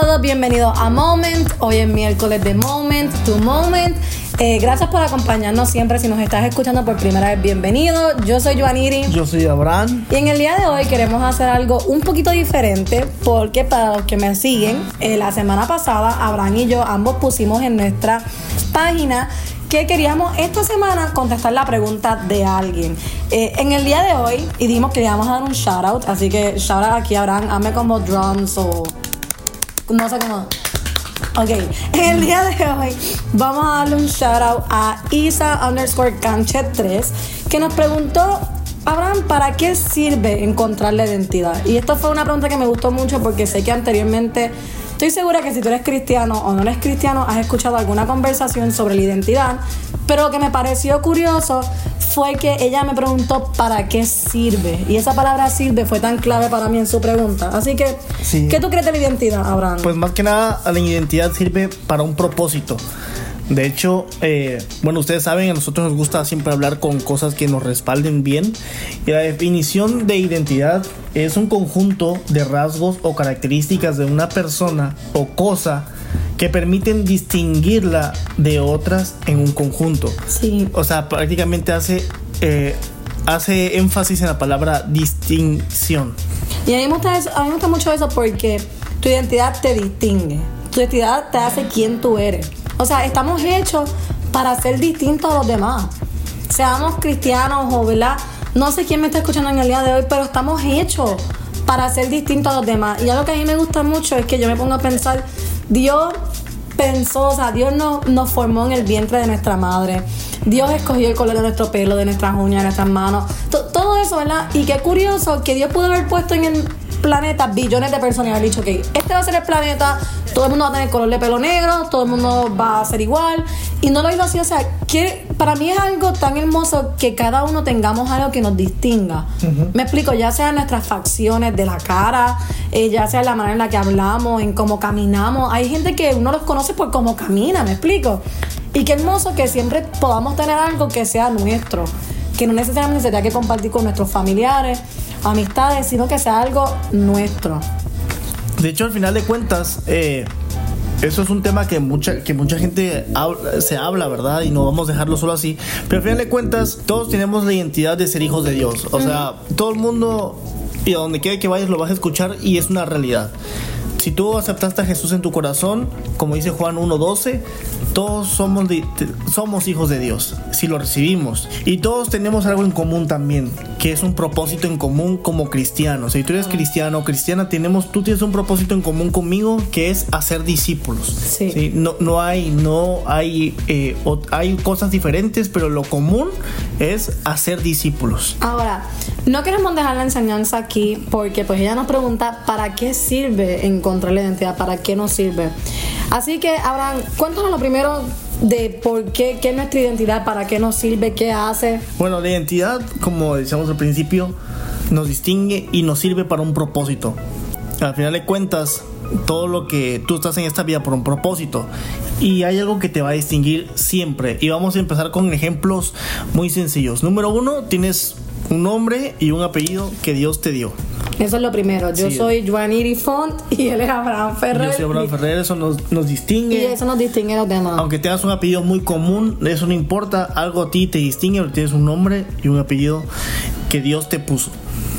todos, bienvenidos a Moment. Hoy es miércoles de Moment to Moment. Eh, gracias por acompañarnos siempre. Si nos estás escuchando por primera vez, bienvenido. Yo soy Joaniri. Yo soy Abraham. Y en el día de hoy queremos hacer algo un poquito diferente porque para los que me siguen, eh, la semana pasada Abraham y yo ambos pusimos en nuestra página que queríamos esta semana contestar la pregunta de alguien. Eh, en el día de hoy, y dimos que le íbamos a dar un shout out, así que shout out aquí a Abraham, hazme como drums o no sé cómo. Ok, el día de hoy vamos a darle un shout out a Isa underscore Canchet 3 que nos preguntó, Abraham, ¿para qué sirve encontrar la identidad? Y esto fue una pregunta que me gustó mucho porque sé que anteriormente Estoy segura que si tú eres cristiano o no eres cristiano, has escuchado alguna conversación sobre la identidad, pero lo que me pareció curioso fue que ella me preguntó para qué sirve. Y esa palabra sirve fue tan clave para mí en su pregunta. Así que, ¿qué tú crees de la identidad, Abraham? Pues más que nada, la identidad sirve para un propósito. De hecho, eh, bueno, ustedes saben, a nosotros nos gusta siempre hablar con cosas que nos respalden bien. Y la definición de identidad es un conjunto de rasgos o características de una persona o cosa que permiten distinguirla de otras en un conjunto. Sí. O sea, prácticamente hace, eh, hace énfasis en la palabra distinción. Y a mí, me gusta a mí me gusta mucho eso porque tu identidad te distingue. Tu identidad te hace quien tú eres. O sea, estamos hechos para ser distintos a los demás. Seamos cristianos o, ¿verdad? No sé quién me está escuchando en el día de hoy, pero estamos hechos para ser distintos a los demás. Y algo que a mí me gusta mucho es que yo me pongo a pensar, Dios pensó, o sea, Dios nos, nos formó en el vientre de nuestra madre. Dios escogió el color de nuestro pelo, de nuestras uñas, de nuestras manos. todo eso, ¿verdad? Y qué curioso que Dios pudo haber puesto en el planeta billones de personas y haber dicho, ok, este va a ser el planeta todo el mundo va a tener color de pelo negro, todo el mundo va a ser igual. Y no lo hizo así, o sea, que para mí es algo tan hermoso que cada uno tengamos algo que nos distinga. Me explico, ya sea nuestras facciones de la cara, eh, ya sea la manera en la que hablamos, en cómo caminamos. Hay gente que uno los conoce por cómo camina, me explico. Y qué hermoso que siempre podamos tener algo que sea nuestro, que no necesariamente se tenga que compartir con nuestros familiares, amistades, sino que sea algo nuestro. De hecho, al final de cuentas, eh, eso es un tema que mucha, que mucha gente se habla, ¿verdad? Y no vamos a dejarlo solo así. Pero al final de cuentas, todos tenemos la identidad de ser hijos de Dios. O sea, todo el mundo, y a donde quiera que vayas, lo vas a escuchar y es una realidad. Si tú aceptaste a Jesús en tu corazón, como dice Juan 1.12, todos somos, somos hijos de Dios, si lo recibimos. Y todos tenemos algo en común también, que es un propósito en común como cristianos. Si tú eres cristiano o cristiana, tenemos, tú tienes un propósito en común conmigo, que es hacer discípulos. Sí. No, no hay, no hay, eh, hay cosas diferentes, pero lo común es hacer discípulos. Ahora, no queremos dejar la enseñanza aquí porque pues ella nos pregunta para qué sirve encontrar la identidad, para qué nos sirve. Así que, Abraham, cuéntanos lo primero de por qué, qué es nuestra identidad, para qué nos sirve, qué hace. Bueno, la identidad, como decíamos al principio, nos distingue y nos sirve para un propósito. Al final de cuentas, todo lo que tú estás en esta vida por un propósito y hay algo que te va a distinguir siempre y vamos a empezar con ejemplos muy sencillos número uno tienes un nombre y un apellido que Dios te dio. Eso es lo primero. Yo soy Juaniri Font y él es Abraham Ferrer. Yo soy Abraham Ferrer, eso nos, nos distingue. Y eso nos distingue a los demás. Aunque tengas un apellido muy común, eso no importa. Algo a ti te distingue porque tienes un nombre y un apellido que Dios te puso.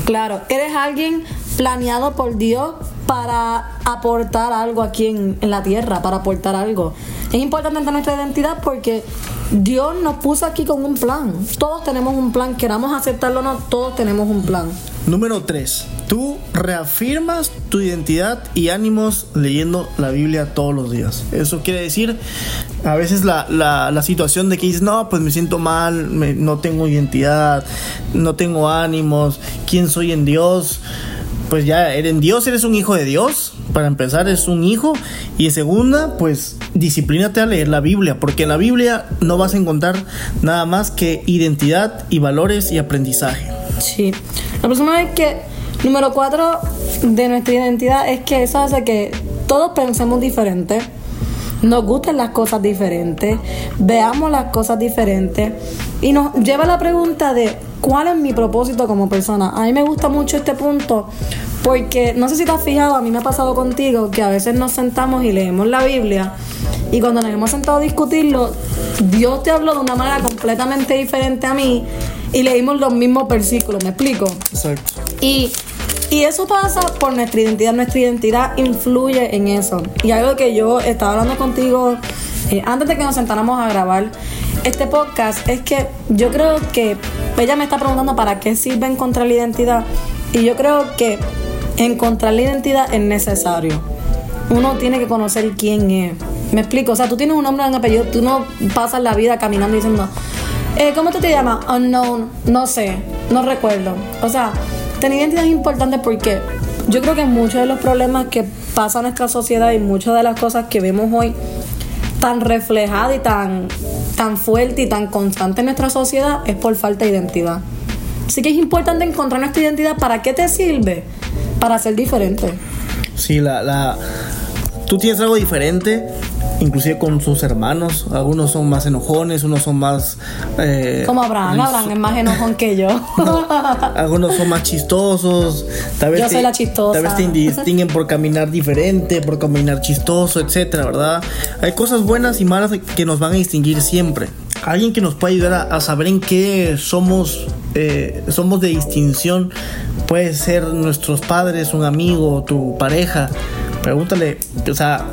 Claro, eres alguien planeado por Dios para aportar algo aquí en, en la tierra, para aportar algo. Es importante nuestra identidad porque Dios nos puso aquí con un plan. Todos tenemos un plan, queramos aceptarlo o no, todos tenemos un plan. Número 3. Tú reafirmas tu identidad y ánimos leyendo la Biblia todos los días. Eso quiere decir, a veces la, la, situación de que dices, no, pues me siento mal, no tengo identidad, no tengo ánimos, ¿quién soy en Dios? Pues ya, en Dios eres un hijo de Dios. Para empezar, es un hijo. Y en segunda, pues disciplínate a leer la Biblia, porque en la Biblia no vas a encontrar nada más que identidad y valores y aprendizaje. Sí. La próxima es que, número cuatro de nuestra identidad es que eso hace que todos pensemos diferente, nos gusten las cosas diferentes, veamos las cosas diferentes y nos lleva a la pregunta de cuál es mi propósito como persona. A mí me gusta mucho este punto Porque no sé si te has fijado, a mí me ha pasado contigo que a veces nos sentamos y leemos la Biblia y cuando nos hemos sentado a discutirlo, Dios te habló de una manera completamente diferente a mí y leímos los mismos versículos, ¿me explico? Exacto. Y, y eso pasa por nuestra identidad, nuestra identidad influye en eso. Y algo que yo estaba hablando contigo eh, antes de que nos sentáramos a grabar este podcast es que yo creo que ella me está preguntando para qué sirve encontrar la identidad y yo creo que encontrar la identidad es necesario. Uno tiene que conocer quién es. Me explico, o sea, tú tienes un nombre un apellido, tú no pasas la vida caminando diciendo, eh, ¿cómo tú te llamas? Unknown, no sé, no recuerdo. O sea, tener identidad es importante porque yo creo que muchos de los problemas que pasa en nuestra sociedad y muchas de las cosas que vemos hoy tan reflejadas y tan, tan fuerte y tan constante en nuestra sociedad es por falta de identidad. Así que es importante encontrar nuestra identidad. ¿Para qué te sirve? Para ser diferente. Sí, la, la, tú tienes algo diferente, inclusive con sus hermanos. Algunos son más enojones, unos son más... Eh, Como Abraham, Abraham es más enojón que yo. algunos son más chistosos. Tal vez Yo te- soy la chistosa. Tal vez te distinguen por caminar diferente, por caminar chistoso, etcétera, ¿verdad? Hay cosas buenas y malas que nos van a distinguir siempre. Alguien que nos puede ayudar a, saber en qué somos, eh, somos de distinción puede ser nuestros padres, un amigo, tu pareja. Pregúntale, o sea,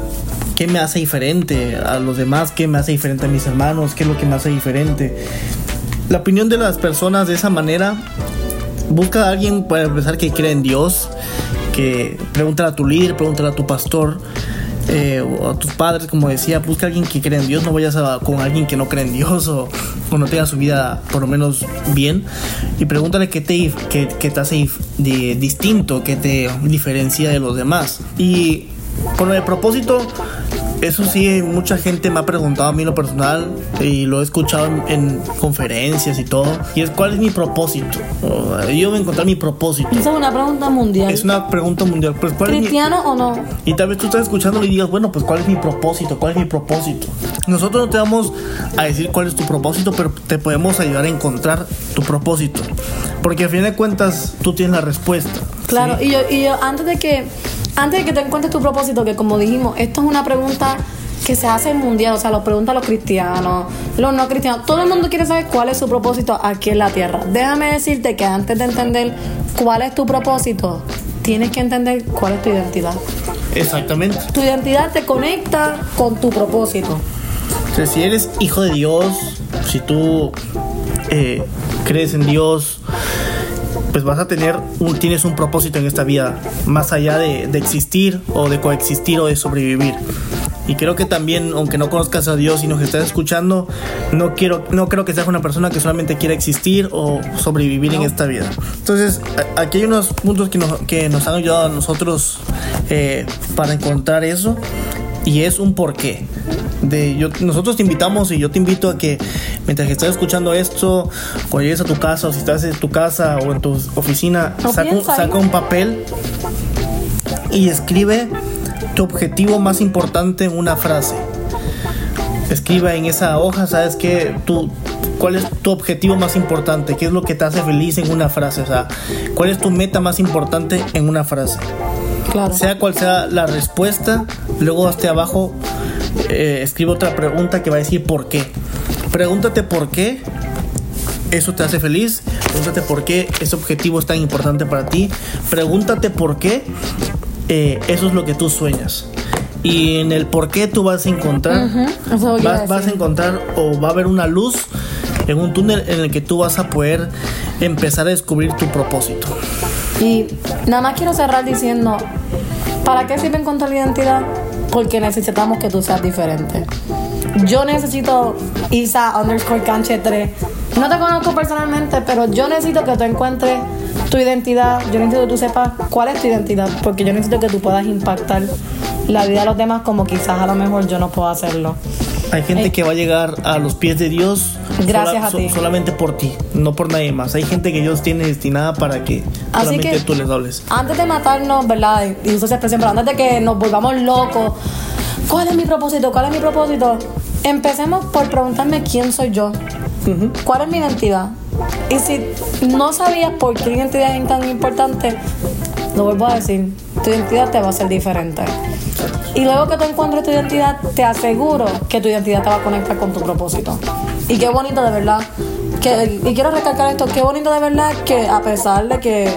¿qué me hace diferente a los demás? ¿Qué me hace diferente a mis hermanos? ¿Qué es lo que me hace diferente? La opinión de las personas de esa manera busca a alguien para empezar que crea en Dios, que pregúntale a tu líder, pregúntale a tu pastor eh, o a tus padres, como decía, busca a alguien que crea en Dios, no vayas a- con alguien que no cree en Dios o, o no tenga su vida por lo menos bien y pregúntale qué te, qué- qué te hace distinto, qué te diferencia de los demás. Y con el propósito, eso sí, mucha gente me ha preguntado a mí lo personal y lo he escuchado en, en conferencias y todo. Y es cuál es mi propósito. O, Yo voy a encontrar mi propósito. Esa es una pregunta mundial. Es una pregunta mundial. Pues, ¿cuál es mi- ¿Cristiano o no? y tal vez tú estás escuchándolo y digas, bueno, pues cuál es mi propósito, cuál es mi propósito. Nosotros no te vamos a decir cuál es tu propósito, pero te podemos ayudar a encontrar tu propósito. Porque al fin de cuentas tú tienes la respuesta. Claro, ¿sí? y yo, y yo antes de que antes de que te encuentres tu propósito, que como dijimos, esto es una pregunta que se hace mundial, o sea, lo preguntan los cristianos, los no cristianos, todo el mundo quiere saber cuál es su propósito aquí en la tierra. Déjame decirte que antes de entender cuál es tu propósito, tienes que entender cuál es tu identidad. Exactamente. Tu identidad te conecta con tu propósito. O sea, si eres hijo de Dios, si tú eh, crees en Dios, pues vas a tener un, tienes un propósito en esta vida, más allá de, de existir o de coexistir o de sobrevivir. Y creo que también, aunque no conozcas a Dios y nos estás escuchando, no quiero, no creo que seas una persona que solamente quiera existir o sobrevivir en esta vida. Entonces, a- aquí hay unos puntos que nos, que nos han ayudado a nosotros eh, para encontrar eso y es un porqué. De, yo, nosotros te invitamos y yo te invito a que mientras que estás escuchando esto, cuando llegues a tu casa o si estás en tu casa o en tu oficina, saca un, papel y escribe tu objetivo más importante en una frase. Escriba en esa hoja, ¿sabes qué? Tú, ¿Cuál es tu objetivo más importante? ¿Qué es lo que te hace feliz en una frase? O sea, ¿cuál es tu meta más importante en una frase? Claro. Sea cual sea la respuesta, luego hasta abajo eh, escribe otra pregunta que va a decir por qué. Pregúntate por qué eso te hace feliz. Pregúntate por qué ese objetivo es tan importante para ti. Pregúntate por qué eh, eso es lo que tú sueñas. Y en el por qué tú vas a encontrar, iba a vas, vas a encontrar o va a haber una luz en un túnel en el que tú vas a poder empezar a descubrir tu propósito. Y nada más quiero cerrar diciendo, ¿para qué sirve encontrar la identidad? Porque necesitamos que tú seas diferente. Yo necesito Isa underscore canche 3. No te conozco personalmente, pero yo necesito que tú encuentres tu identidad. Yo necesito que tú sepas cuál es tu identidad, porque yo necesito que tú puedas impactar la vida de los demás como quizás a lo mejor yo no puedo hacerlo. Hay gente que va a llegar a los pies de Dios Gracias a ti. solamente por ti, no por nadie más. Hay gente que Dios tiene destinada para que Así solamente que- tú les hables. Antes de matarnos, ¿verdad? Y uso esa expresión, pero antes de que nos volvamos locos, ¿cuál es mi propósito? ¿Cuál es mi propósito? Empecemos por preguntarme quién soy yo. ¿Cuál es mi identidad? Y si no sabías por qué identidad es tan importante, lo vuelvo a decir, tu identidad te va a ser diferente. Y luego que tú encuentres tu identidad, te aseguro que tu identidad te va a conectar con tu propósito. Y qué bonito de verdad. Que, y quiero recalcar esto, qué bonito de verdad que a pesar de que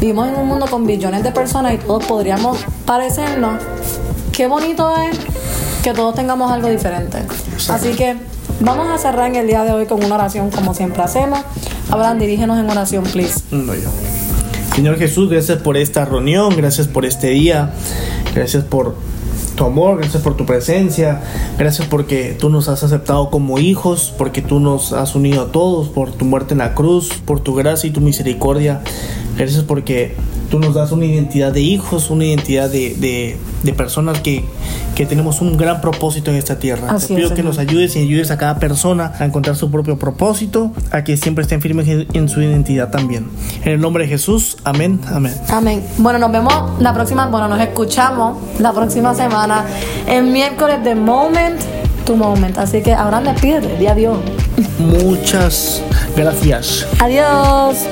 vivimos en un mundo con billones de personas y todos podríamos parecernos, qué bonito es que todos tengamos algo diferente. Así que vamos a cerrar en el día de hoy con una oración como siempre hacemos. Abraham, dirígenos en oración, please. No, yo. Señor Jesús, gracias por esta reunión, gracias por este día, gracias por tu amor, gracias por tu presencia, gracias porque tú nos has aceptado como hijos, porque tú nos has unido a todos, por tu muerte en la cruz, por tu gracia y tu misericordia. Gracias porque tú nos das una identidad de hijos, una identidad de, de, de personas que, que, tenemos un gran propósito en esta tierra. Así Te pido es, que nos ayudes y ayudes a cada persona a encontrar su propio propósito, a que siempre estén firmes en- su identidad también. En el nombre de Jesús, amén, amén. Amén. Bueno, nos vemos la próxima, bueno, nos escuchamos la próxima semana, el miércoles de Moment to Moment. Así que Abraham, despídete, di adiós. Muchas gracias. Adiós.